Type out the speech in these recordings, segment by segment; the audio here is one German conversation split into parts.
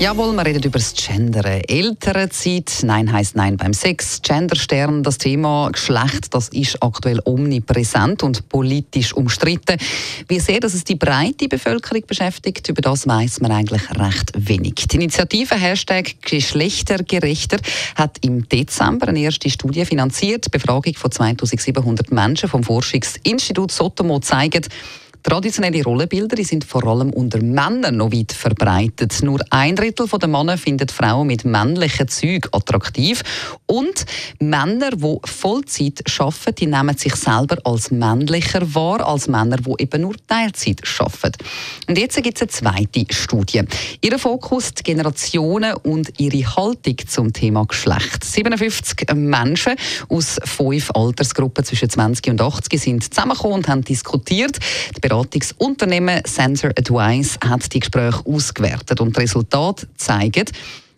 Jawohl, wir reden über das Gendern. Elternzeit, Nein heißt Nein beim Sex, Genderstern, das Thema Geschlecht, das ist aktuell omnipräsent und politisch umstritten. Wie sehr dass es die breite Bevölkerung beschäftigt, über das weiß man eigentlich recht wenig. Die Initiative Hashtag Geschlechtergerechter hat im Dezember eine erste Studie finanziert. Befragung von 2700 Menschen vom Forschungsinstitut Sotomo zeigt, Traditionelle Rollenbilder sind vor allem unter Männern noch weit verbreitet. Nur ein Drittel der Männer findet Frauen mit männlichen Zügen attraktiv. Und Männer, die Vollzeit arbeiten, die nehmen sich selber als männlicher wahr als Männer, die eben nur Teilzeit arbeiten. Und jetzt gibt es eine zweite Studie. Ihr Fokus die Generationen und ihre Haltung zum Thema Geschlecht. 57 Menschen aus fünf Altersgruppen zwischen 20 und 80 sind zusammengekommen und haben diskutiert. Die Beratungsunternehmen Sensor Advice hat die Gespräche ausgewertet und die Resultate zeigen,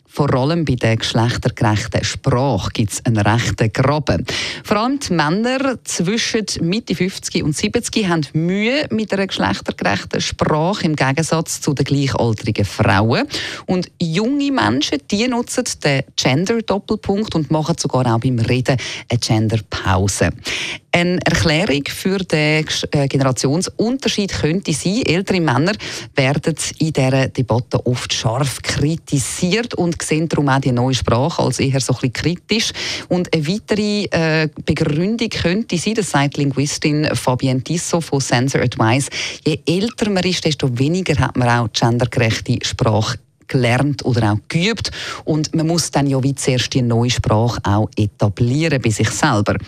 vor allem bei der geschlechtergerechten Sprache gibt es einen rechten Graben. Vor allem die Männer zwischen Mitte 50 und 70 haben Mühe mit einer geschlechtergerechten Sprache im Gegensatz zu den gleichaltrigen Frauen. Und junge Menschen die nutzen den Gender-Doppelpunkt und machen sogar auch beim Reden eine Gender-Pause. Eine Erklärung für den äh, Generationsunterschied könnte sein, ältere Männer werden in dieser Debatte oft scharf kritisiert und sehen darum auch die neue Sprache als eher so ein kritisch. Und eine weitere äh, Begründung könnte sein, das sagt Linguistin Fabienne Tissot von Sensor Advice, je älter man ist, desto weniger hat man auch gendergerechte Sprache gelernt oder auch geübt. Und man muss dann ja wie zuerst die neue Sprache auch etablieren bei sich selber.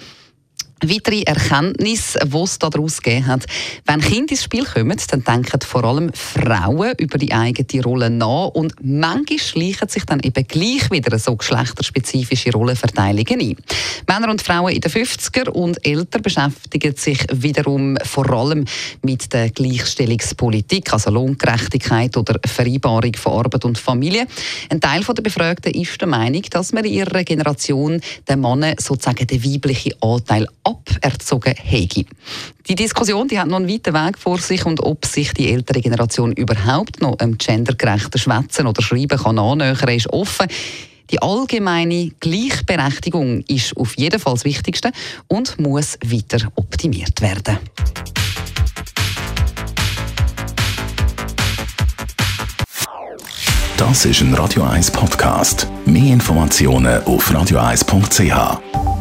Weitere Erkenntnis, die es daraus gegeben hat. Wenn Kinder ins Spiel kommen, dann denken vor allem Frauen über die eigene Rolle nach und manchmal schleichen sich dann eben gleich wieder so geschlechterspezifische Rollenverteilungen ein. Männer und Frauen in den 50er und älter beschäftigen sich wiederum vor allem mit der Gleichstellungspolitik, also Lohngerechtigkeit oder Vereinbarung von Arbeit und Familie. Ein Teil der Befragten ist der Meinung, dass man in ihrer Generation den Männern sozusagen den weiblichen Anteil aberzogen hätte. Die Diskussion die hat noch einen weiten Weg vor sich und ob sich die ältere Generation überhaupt noch einem gendergerechten Schwätzen oder Schreiben kann annähern, ist offen. Die allgemeine Gleichberechtigung ist auf jeden Fall das Wichtigste und muss weiter optimiert werden. Das ist ein Radio 1 Podcast. Mehr Informationen auf radio1.ch.